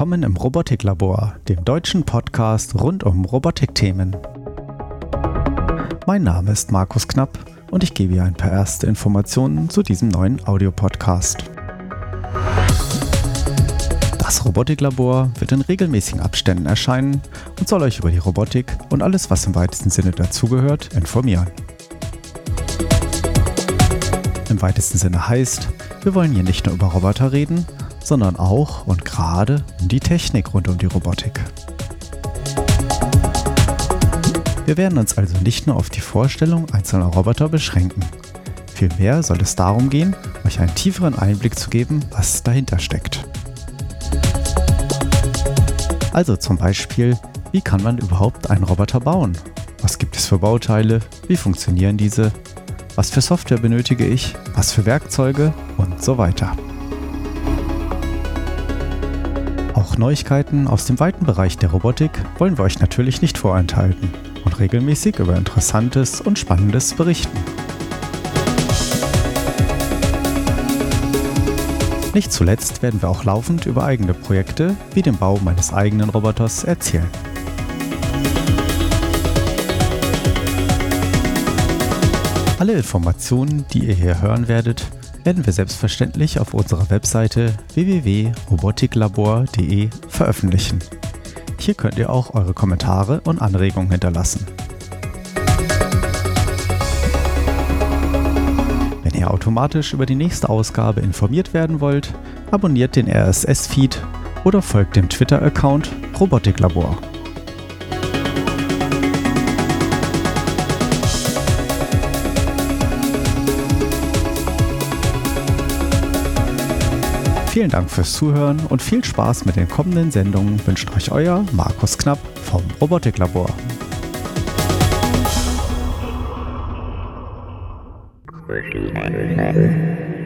Willkommen im Robotiklabor, dem deutschen Podcast rund um Robotikthemen. Mein Name ist Markus Knapp und ich gebe hier ein paar erste Informationen zu diesem neuen Audiopodcast. Das Robotiklabor wird in regelmäßigen Abständen erscheinen und soll euch über die Robotik und alles, was im weitesten Sinne dazugehört, informieren. Im weitesten Sinne heißt, wir wollen hier nicht nur über Roboter reden, sondern auch und gerade um die Technik rund um die Robotik. Wir werden uns also nicht nur auf die Vorstellung einzelner Roboter beschränken. Vielmehr soll es darum gehen, euch einen tieferen Einblick zu geben, was dahinter steckt. Also zum Beispiel, wie kann man überhaupt einen Roboter bauen? Was gibt es für Bauteile? Wie funktionieren diese? Was für Software benötige ich? Was für Werkzeuge? Und so weiter. Auch Neuigkeiten aus dem weiten Bereich der Robotik wollen wir euch natürlich nicht vorenthalten und regelmäßig über Interessantes und Spannendes berichten. Nicht zuletzt werden wir auch laufend über eigene Projekte wie den Bau meines eigenen Roboters erzählen. Alle Informationen, die ihr hier hören werdet, werden wir selbstverständlich auf unserer Webseite www.robotiklabor.de veröffentlichen. Hier könnt ihr auch eure Kommentare und Anregungen hinterlassen. Wenn ihr automatisch über die nächste Ausgabe informiert werden wollt, abonniert den RSS-Feed oder folgt dem Twitter-Account Robotiklabor. Vielen Dank fürs Zuhören und viel Spaß mit den kommenden Sendungen wünscht euch euer Markus Knapp vom Robotiklabor. Labor.